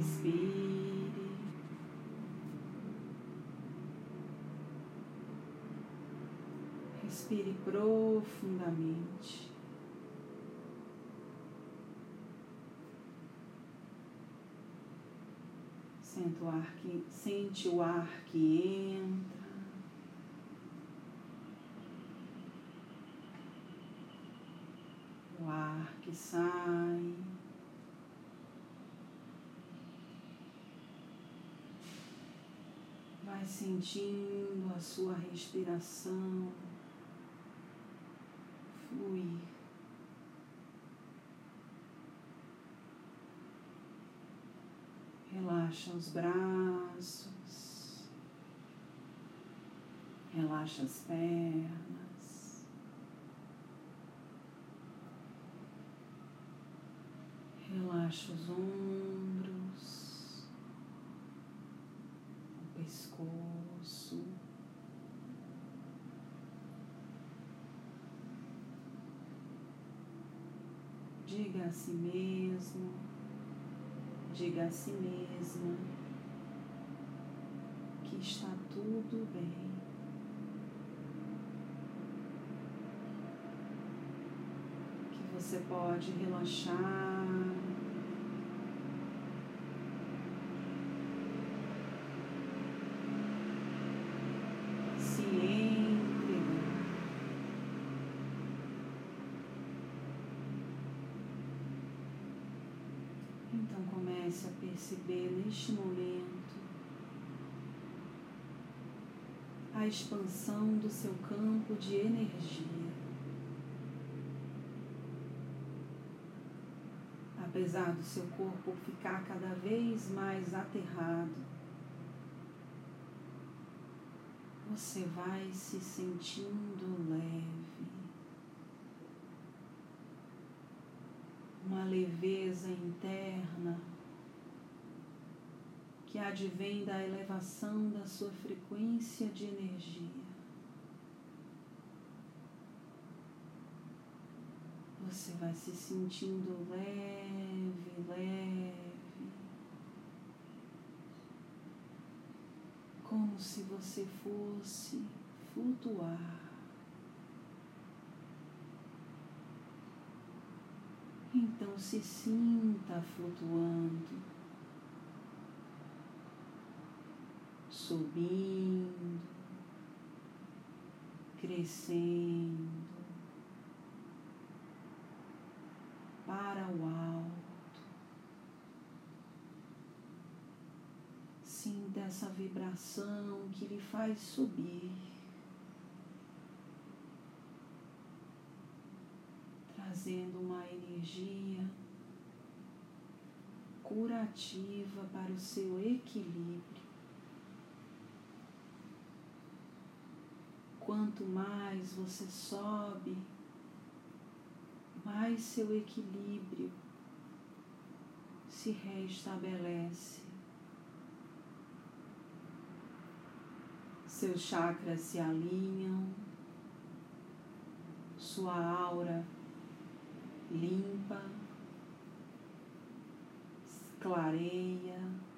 Respire. Respire profundamente. Sente o ar que, sente o ar que entra. O ar que sai. Vai sentindo a sua respiração fluir. Relaxa os braços, relaxa as pernas, relaxa os ombros, o pescoço. Diga a si mesmo Diga a si mesma que está tudo bem. Que você pode relaxar. Comece a perceber neste momento a expansão do seu campo de energia. Apesar do seu corpo ficar cada vez mais aterrado, você vai se sentindo leve. Uma leveza interna que advém da elevação da sua frequência de energia. Você vai se sentindo leve, leve, como se você fosse flutuar. Então se sinta flutuando. Subindo, crescendo para o alto. Sinta essa vibração que lhe faz subir. Trazendo uma energia curativa para o seu equilíbrio. Quanto mais você sobe, mais seu equilíbrio se restabelece. Seus chakras se alinham, sua aura limpa, clareia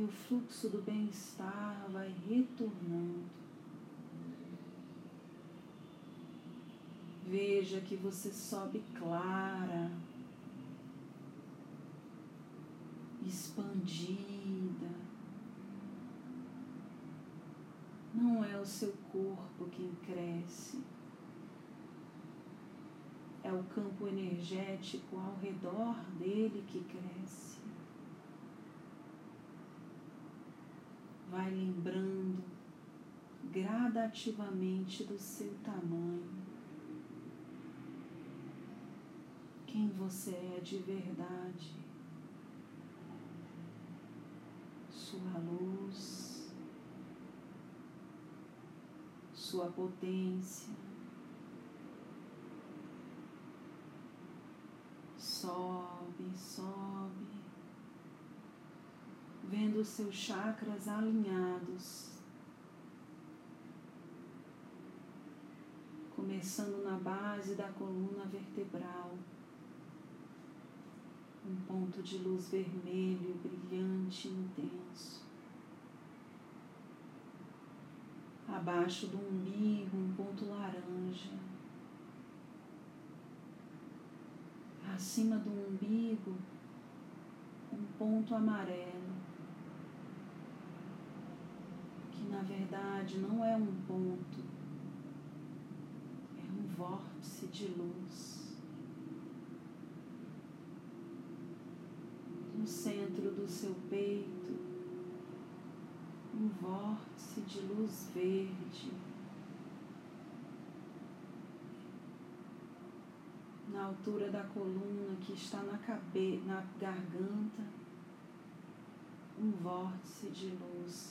e o fluxo do bem-estar vai retornando. Veja que você sobe clara, expandida. Não é o seu corpo quem cresce, é o campo energético ao redor dele que cresce. Vai lembrando gradativamente do seu tamanho, quem você é de verdade, sua luz, sua potência. Sobe, vendo os seus chakras alinhados, começando na base da coluna vertebral, um ponto de luz vermelho, brilhante e intenso. Abaixo do umbigo, um ponto laranja. Acima do umbigo, um ponto amarelo, que na verdade não é um ponto, é um vórtice de luz. No centro do seu peito, um vórtice de luz verde. na altura da coluna que está na, cabe na garganta, um vórtice de luz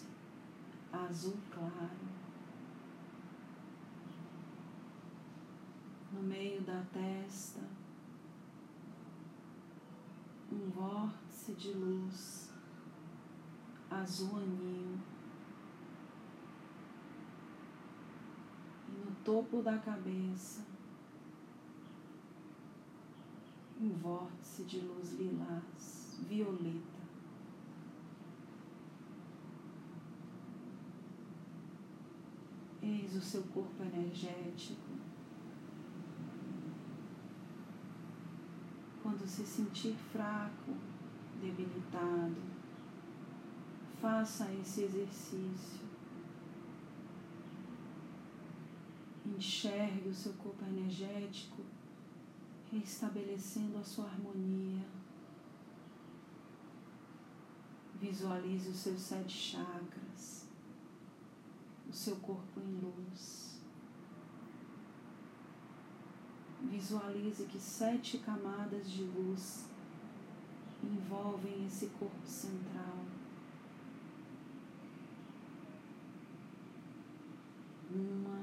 azul claro. No meio da testa, um vórtice de luz azul anil. E no topo da cabeça, um vórtice de luz lilás, violeta. Eis o seu corpo energético. Quando se sentir fraco, debilitado, faça esse exercício. Enxergue o seu corpo energético restabelecendo a sua harmonia. Visualize os seus sete chakras, o seu corpo em luz. Visualize que sete camadas de luz envolvem esse corpo central. Uma,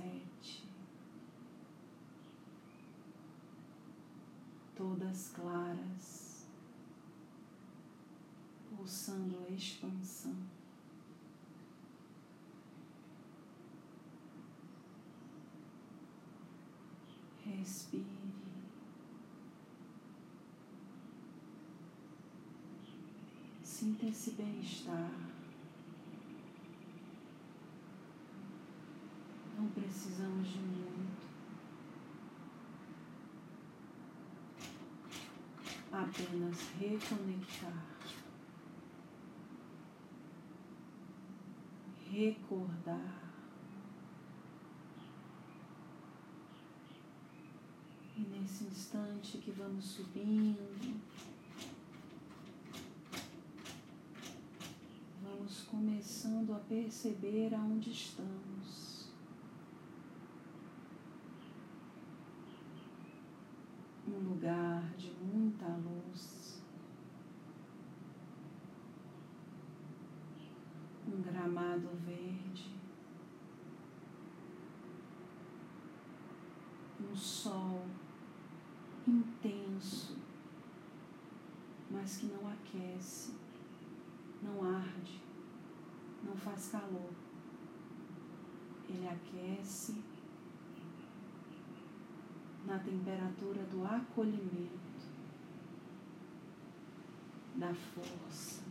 sete, todas claras, pulsando a expansão. Respire. Sinta esse bem-estar. Não precisamos de muito. Apenas reconectar. Recordar. E nesse instante que vamos subindo, vamos começando a perceber aonde estamos. Um lugar de muita luz, um gramado verde, um sol intenso, mas que não aquece, não arde, não faz calor. Ele aquece na temperatura do acolhimento, da força,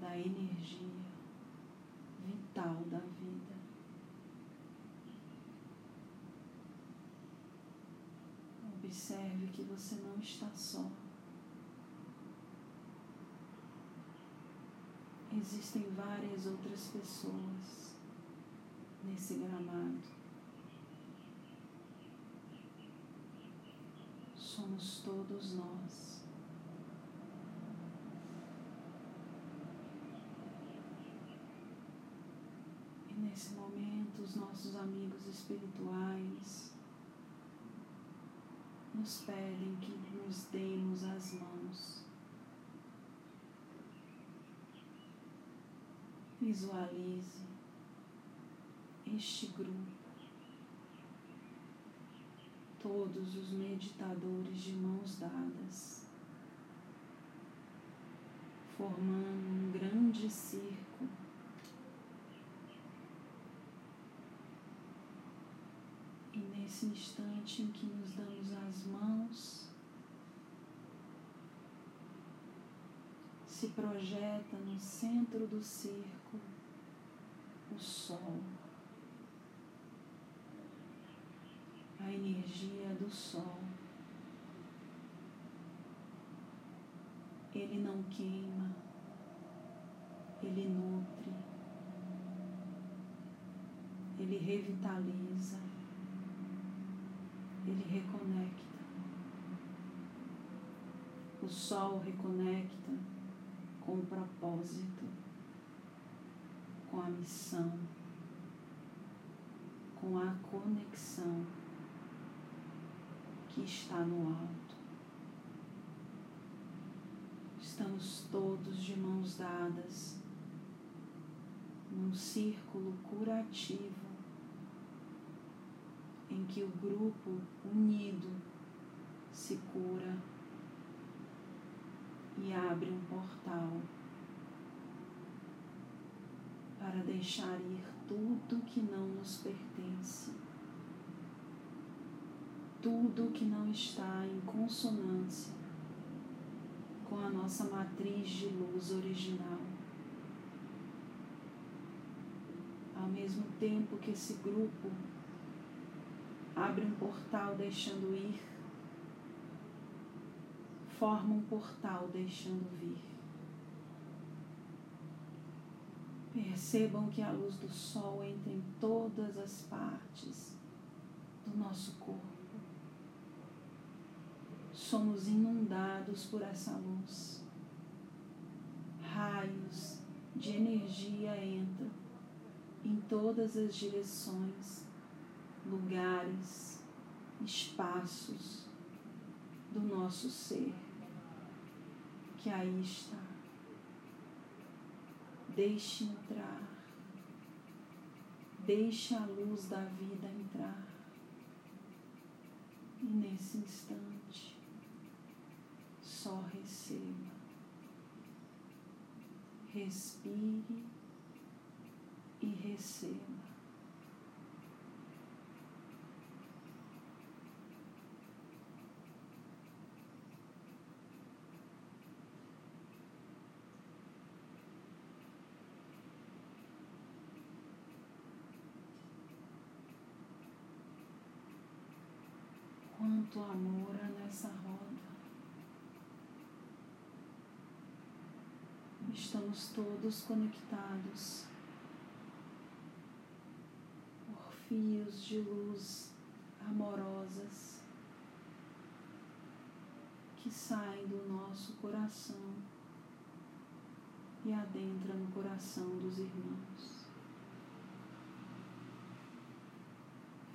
da energia vital da vida. Observe que você não está só. Existem várias outras pessoas nesse gramado. Somos todos nós. E nesse momento, os nossos amigos espirituais nos pedem que nos demos as mãos. Visualize este grupo todos os meditadores de mãos dadas, formando um grande círculo. E nesse instante em que nos damos as mãos, se projeta no centro do círculo o Sol. A energia do sol. Ele não queima, ele nutre, ele revitaliza, ele reconecta. O sol reconecta com o propósito, com a missão, com a conexão que está no alto. Estamos todos de mãos dadas num círculo curativo em que o grupo unido se cura e abre um portal para deixar ir tudo que não nos pertence tudo que não está em consonância com a nossa matriz de luz original. Ao mesmo tempo que esse grupo abre um portal deixando ir, forma um portal deixando vir. Percebam que a luz do sol entra em todas as partes do nosso corpo somos inundados por essa luz. Raios de energia entram em todas as direções, lugares, espaços do nosso ser, que aí está. Deixe entrar, deixe a luz da vida entrar. E nesse instante, só receba. Respire e receba. Quanto amor há nessa roda. Estamos todos conectados por fios de luz amorosas que saem do nosso coração e adentram no coração dos irmãos.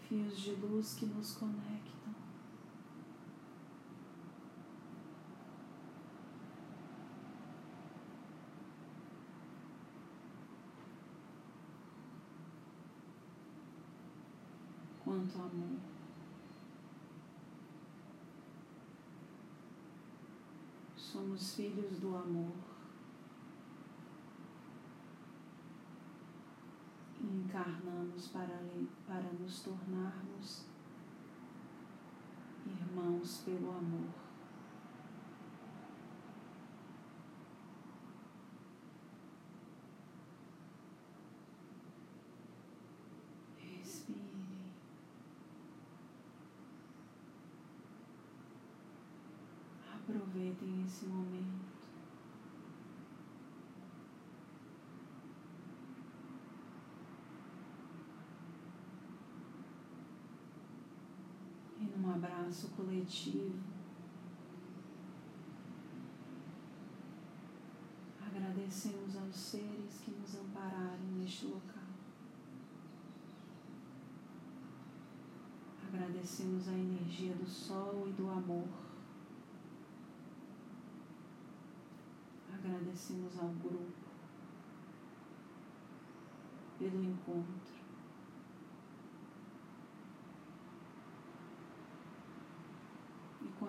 Fios de luz que nos conectam quanto amor. Somos filhos do amor. E encarnamos para, para nos tornarmos irmãos pelo amor. Aproveitem esse momento. E num abraço coletivo, agradecemos aos seres que nos ampararam neste local. Agradecemos a energia do sol e do amor agradecemos ao grupo pelo encontro.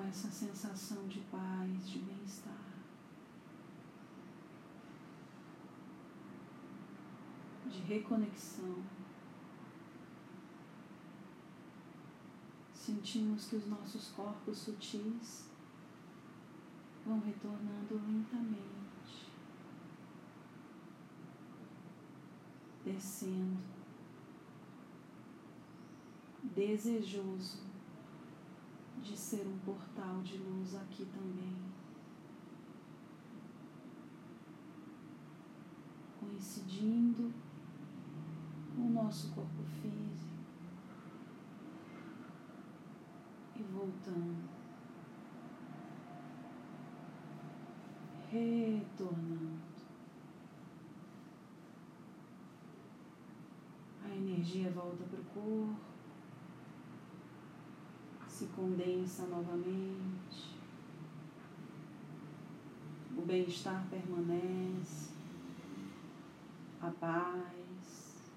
essa sensação de paz, de bem-estar. De reconexão. Sentimos que os nossos corpos sutis vão retornando lentamente, descendo, desejoso de ser um portal de luz aqui também. Coincidindo com o nosso corpo físico e voltando. Retornando. A energia volta para o corpo se condensa novamente, o bem-estar permanece, a paz,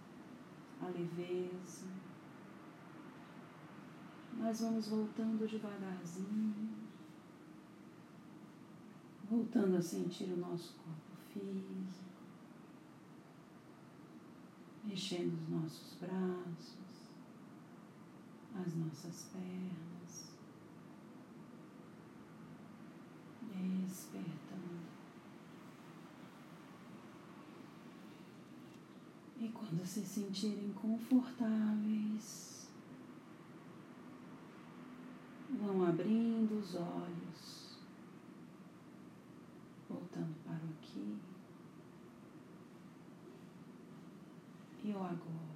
a leveza. Nós vamos voltando devagarzinho, voltando a sentir o nosso corpo físico, mexendo os nossos braços, as nossas pernas. despertando. E quando se sentirem confortáveis, vão abrindo os olhos, voltando para o aqui e o agora.